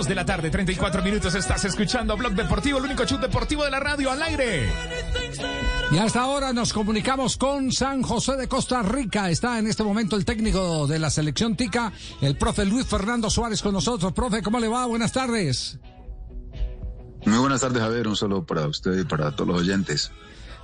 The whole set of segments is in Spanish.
2 de la tarde, 34 minutos. Estás escuchando Blog Deportivo, el único chute deportivo de la radio al aire. Y hasta ahora nos comunicamos con San José de Costa Rica. Está en este momento el técnico de la selección TICA, el profe Luis Fernando Suárez con nosotros. Profe, ¿cómo le va? Buenas tardes. Muy buenas tardes, Javier. Un saludo para usted y para todos los oyentes.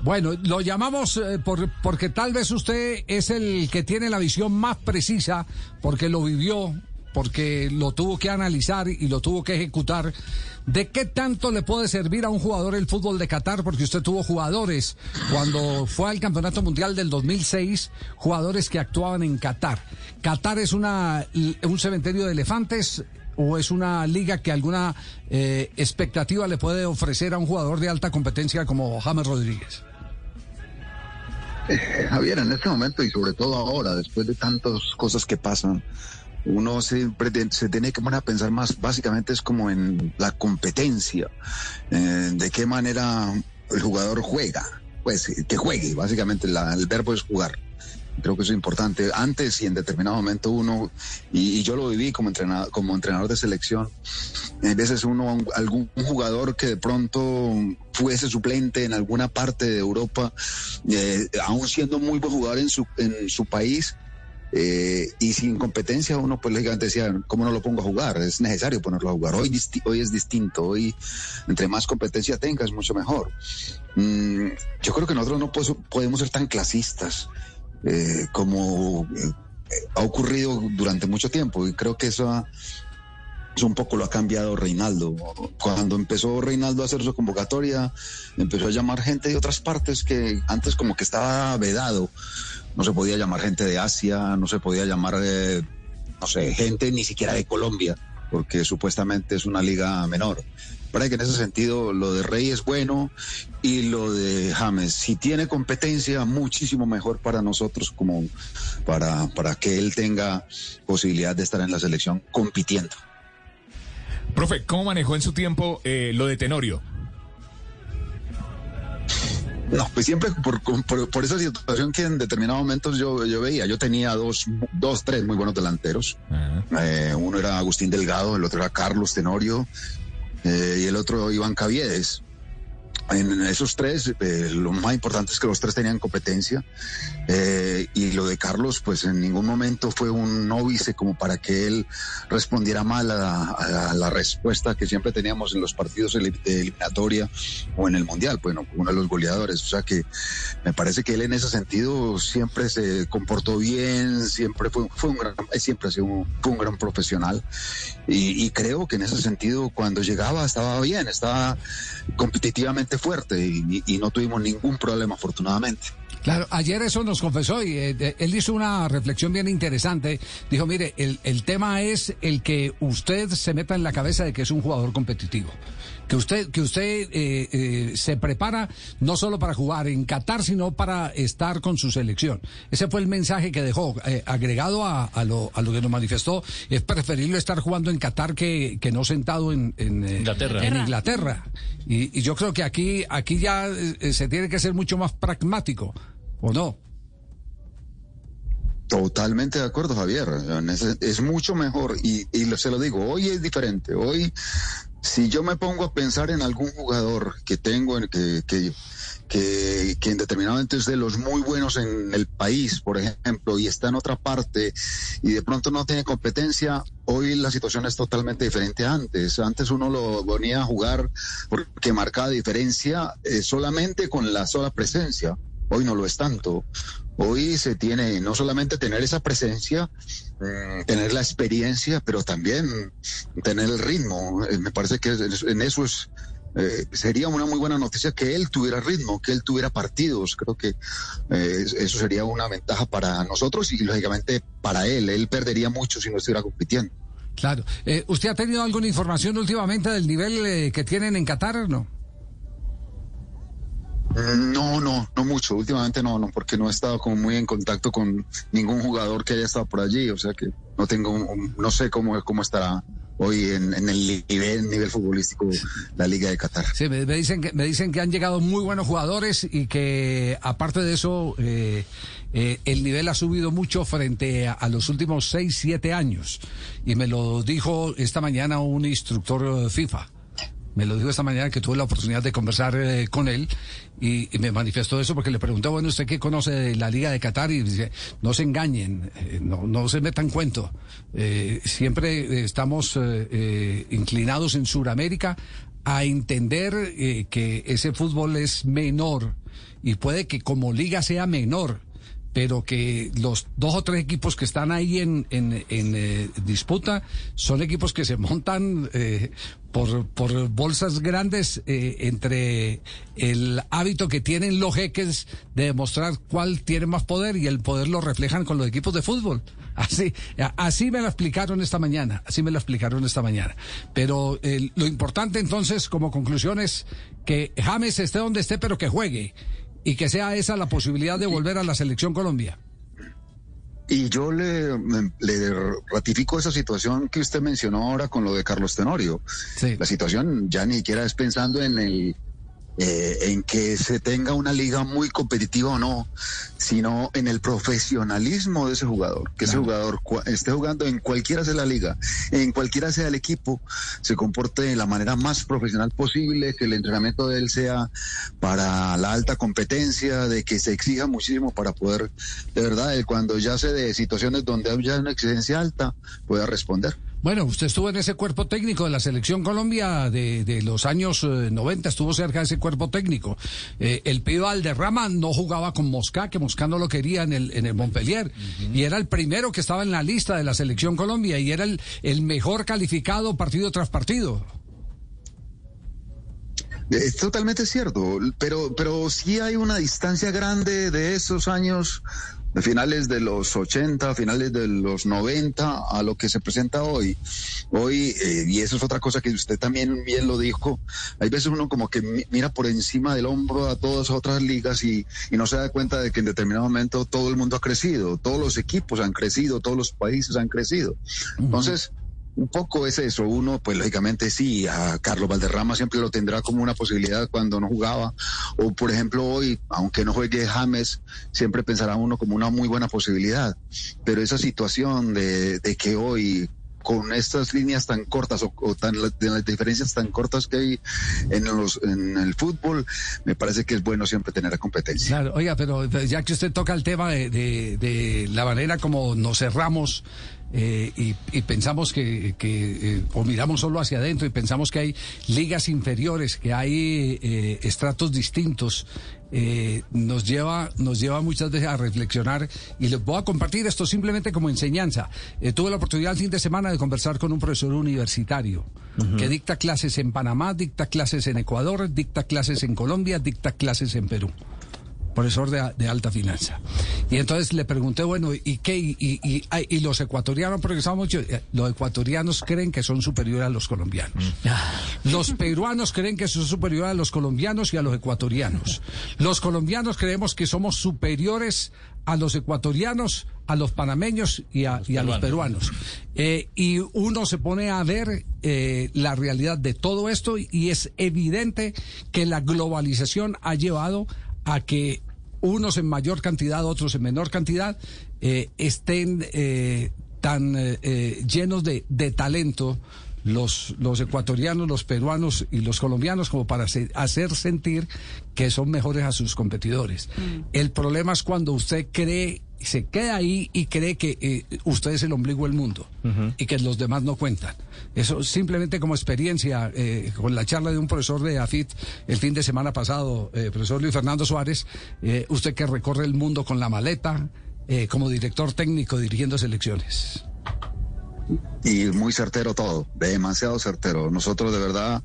Bueno, lo llamamos eh, por, porque tal vez usted es el que tiene la visión más precisa, porque lo vivió, porque lo tuvo que analizar y lo tuvo que ejecutar. ¿De qué tanto le puede servir a un jugador el fútbol de Qatar? Porque usted tuvo jugadores cuando fue al Campeonato Mundial del 2006, jugadores que actuaban en Qatar. ¿Qatar es una, un cementerio de elefantes? ¿O es una liga que alguna eh, expectativa le puede ofrecer a un jugador de alta competencia como James Rodríguez? Javier, en este momento y sobre todo ahora, después de tantas cosas que pasan, uno siempre se tiene que poner a pensar más, básicamente es como en la competencia, eh, de qué manera el jugador juega, pues que juegue, básicamente el verbo es jugar. Creo que eso es importante. Antes y en determinado momento uno, y, yo lo viví como entrenador, como entrenador de selección, a veces uno, algún jugador que de pronto fuese suplente en alguna parte de Europa, eh, aún siendo muy buen jugador en su, en su país, eh, y sin competencia uno pues lógicamente decía, ¿cómo no lo pongo a jugar? Es necesario ponerlo a jugar. Hoy, hoy es distinto, hoy entre más competencia tengas, mucho mejor. Mm, yo creo que nosotros no podemos ser tan clasistas eh, como eh, ha ocurrido durante mucho tiempo y creo que eso, eso un poco lo ha cambiado Reinaldo. Cuando empezó Reinaldo a hacer su convocatoria, empezó a llamar gente de otras partes que antes como que estaba vedado. No se podía llamar gente de Asia, no se podía llamar, eh, no sé, gente ni siquiera de Colombia, porque supuestamente es una liga menor. Para que en ese sentido lo de Rey es bueno y lo de James, si tiene competencia, muchísimo mejor para nosotros como para, para que él tenga posibilidad de estar en la selección compitiendo. Profe, ¿cómo manejó en su tiempo eh, lo de Tenorio? No, pues siempre por, por, esa situación que en determinados momentos yo, yo veía. Yo tenía dos, dos, tres muy buenos delanteros. Eh, uno era Agustín Delgado, el otro era Carlos Tenorio eh, y el otro Iván Caviedes. En esos tres, eh, lo más importante es que los tres tenían competencia. Eh, y lo de Carlos, pues en ningún momento fue un novice como para que él respondiera mal a, la respuesta que siempre teníamos en los partidos de eliminatoria o en el Mundial, bueno, uno de los goleadores. O sea que me parece que él en ese sentido siempre se comportó bien, siempre fue, fue un gran, siempre ha sido un, fue un gran profesional. Y, creo que en ese sentido, cuando llegaba, estaba bien, estaba competitivamente fuerte y, no tuvimos ningún problema, afortunadamente. Claro, ayer eso nos confesó y eh, él hizo una reflexión bien interesante. Dijo, mire, el, el tema es el que usted se meta en la cabeza de que es un jugador competitivo que usted, que usted eh, eh, se prepara no solo para jugar en Qatar, sino para estar con su selección. Ese fue el mensaje que dejó, eh, agregado a, a, lo, a lo que nos manifestó. Es preferible estar jugando en Qatar que, que no sentado en, en Inglaterra. En Inglaterra. Y, y, yo creo que aquí, aquí ya se tiene que ser mucho más pragmático, ¿o no? Totalmente de acuerdo, Javier. Es, mucho mejor y, y, se lo digo, hoy es diferente. Hoy si yo me pongo a pensar en algún jugador que tengo, que, que, que, que en determinado momento es de los muy buenos en el país, por ejemplo, y está en otra parte y de pronto no tiene competencia, hoy la situación es totalmente diferente a antes. Antes uno lo venía a jugar porque marcaba diferencia eh, solamente con la sola presencia. Hoy no lo es tanto. Hoy se tiene no solamente tener esa presencia, mm, tener la experiencia, pero también tener el ritmo. Eh, me parece que en eso es eh, sería una muy buena noticia que él tuviera ritmo, que él tuviera partidos. Creo que eh, eso sería una ventaja para nosotros y lógicamente para él. Él perdería mucho si no estuviera compitiendo. Claro. ¿Usted ha tenido alguna información últimamente del nivel que tienen en Qatar? No. No, no, no mucho. Últimamente no, no, porque no he estado como muy en contacto con ningún jugador que haya estado por allí. O sea que no tengo, no sé cómo, cómo estará hoy en, el nivel, nivel futbolístico la Liga de Qatar. Sí, me, dicen que me dicen que han llegado muy buenos jugadores y que aparte de eso eh, eh, el nivel ha subido mucho frente a, los últimos 6, 7 años. Y me lo dijo esta mañana un instructor eh, FIFA. Me lo dijo esta mañana que tuve la oportunidad de conversar eh, con él y, me manifestó eso porque le pregunté, bueno, ¿usted qué conoce de la Liga de Qatar? Y dice, no se engañen, no, no se metan cuento. siempre estamos inclinados en Sudamérica a entender que ese fútbol es menor y puede que como liga sea menor, pero que los dos o tres equipos que están ahí en, en, eh, disputa son equipos que se montan eh, por, por bolsas grandes eh, entre el hábito que tienen los jeques de demostrar cuál tiene más poder y el poder lo reflejan con los equipos de fútbol. Así, así me lo explicaron esta mañana, así me lo explicaron esta mañana. Pero lo importante entonces como conclusión es que James esté donde esté, pero que juegue y que sea esa la posibilidad de volver a la selección Colombia. Y yo le, le, ratifico esa situación que usted mencionó ahora con lo de Carlos Tenorio. La situación ya ni siquiera es pensando en el eh, en que se tenga una liga muy competitiva o no, sino en el profesionalismo de ese jugador, que ese jugador esté jugando en cualquiera sea la liga, en cualquiera sea el equipo, se comporte de la manera más profesional posible, que el entrenamiento de él sea para la alta competencia, de que se exija muchísimo para poder, de verdad, cuando ya se de situaciones donde hay una exigencia alta, pueda responder. Bueno, usted estuvo en ese cuerpo técnico de la selección Colombia de, los años 90, eh, estuvo cerca de ese cuerpo técnico. Eh, el Pío Alderrama no jugaba con Mosca, que Mosca no lo quería en el, en el Montpellier, y era el primero que estaba en la lista de la selección Colombia, y era el, el mejor calificado partido tras partido. Es totalmente cierto, pero, pero sí hay una distancia grande de esos años de finales de los 80, finales de los 90 a lo que se presenta hoy. Hoy, eh, y eso es otra cosa que usted también bien lo dijo, hay veces uno como que mira por encima del hombro a todas otras ligas y, y no se da cuenta de que en determinado momento todo el mundo ha crecido, todos los equipos han crecido, todos los países han crecido. Entonces, un poco es eso. Uno, pues lógicamente sí, a Carlos Valderrama siempre lo tendrá como una posibilidad cuando no jugaba. O por ejemplo hoy, aunque no juegue James, siempre pensará uno como una muy buena posibilidad. Pero esa situación de, que hoy con estas líneas tan cortas o, tan las diferencias tan cortas que hay en los en el fútbol me parece que es bueno siempre tener competencia oiga pero ya que usted toca el tema de, de la manera como nos cerramos eh, y, pensamos que, eh, o miramos solo hacia adentro y pensamos que hay ligas inferiores, que hay eh, estratos distintos, nos, lleva, nos lleva muchas veces a reflexionar y les voy a compartir esto simplemente como enseñanza. tuve la oportunidad el fin de semana de conversar con un profesor universitario que dicta clases en Panamá, dicta clases en Ecuador, dicta clases en Colombia, dicta clases en Perú profesor de, alta finanza. Y entonces le pregunté, bueno, ¿y qué? Y, y, los ecuatorianos, porque estamos eh, los ecuatorianos creen que son superiores a los colombianos. Mm. Los peruanos creen que son superiores a los colombianos y a los ecuatorianos. Los colombianos creemos que somos superiores a los ecuatorianos, a los panameños y a los, peruanos. Eh, y uno se pone a ver eh, la realidad de todo esto y es evidente que la globalización ha llevado a que unos en mayor cantidad, otros en menor cantidad, eh, estén eh, tan eh, llenos de, de talento los, los ecuatorianos, los peruanos y los colombianos como para hacer sentir que son mejores a sus competidores. Mm. El problema es cuando usted cree, se queda ahí y cree que eh, usted es el ombligo del mundo y que los demás no cuentan. Eso simplemente como experiencia, eh, con la charla de un profesor de AFIT el fin de semana pasado, eh, profesor Luis Fernando Suárez, usted que recorre el mundo con la maleta, como director técnico dirigiendo selecciones y muy certero todo, demasiado certero. Nosotros de verdad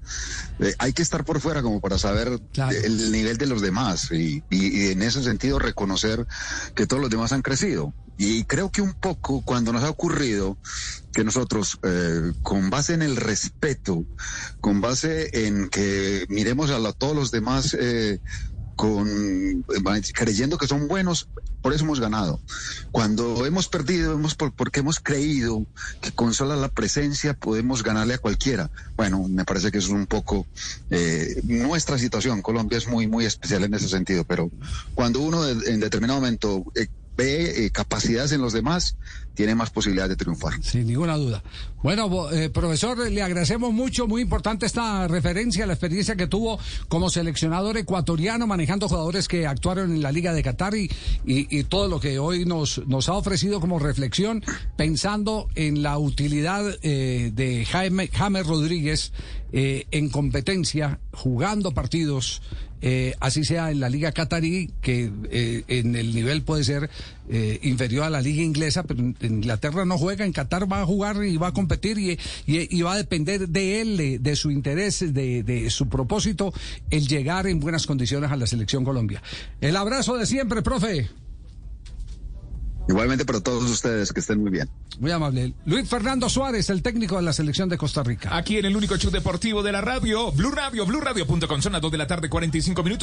eh, hay que estar por fuera como para saber el nivel de los demás y, en ese sentido reconocer que todos los demás han crecido. Y creo que un poco cuando nos ha ocurrido que nosotros, eh, con base en el respeto, con base en que miremos a todos los demás eh, con creyendo que son buenos, por eso hemos ganado. Cuando hemos perdido, hemos por, porque hemos creído que con sola la presencia podemos ganarle a cualquiera. Bueno, me parece que es un poco eh, nuestra situación. Colombia es muy, muy especial en ese sentido, pero cuando uno en determinado momento eh, ve eh, capacidades en los demás, tiene más posibilidades de triunfar. Sin ninguna duda. Bueno, eh, profesor, le agradecemos mucho, muy importante esta referencia, la experiencia que tuvo como seleccionador ecuatoriano manejando jugadores que actuaron en la Liga de Qatar y, y, todo lo que hoy nos, nos ha ofrecido como reflexión, pensando en la utilidad eh, de Jaime, Jaime Rodríguez eh, en competencia, jugando partidos eh, así sea en la liga catarí, que eh, en el nivel puede ser eh, inferior a la liga inglesa, pero en Inglaterra no juega, en Qatar va a jugar y va a competir y, y, va a depender de él, de, su interés, de, su propósito, el llegar en buenas condiciones a la selección Colombia. El abrazo de siempre, profe. Igualmente para todos ustedes, que estén muy bien. Muy amable. Luis Fernando Suárez, el técnico de la selección de Costa Rica. Aquí en el único show deportivo de la radio, Blue Radio, BlueRadio.com, son las 2 de la tarde, 45 minutos.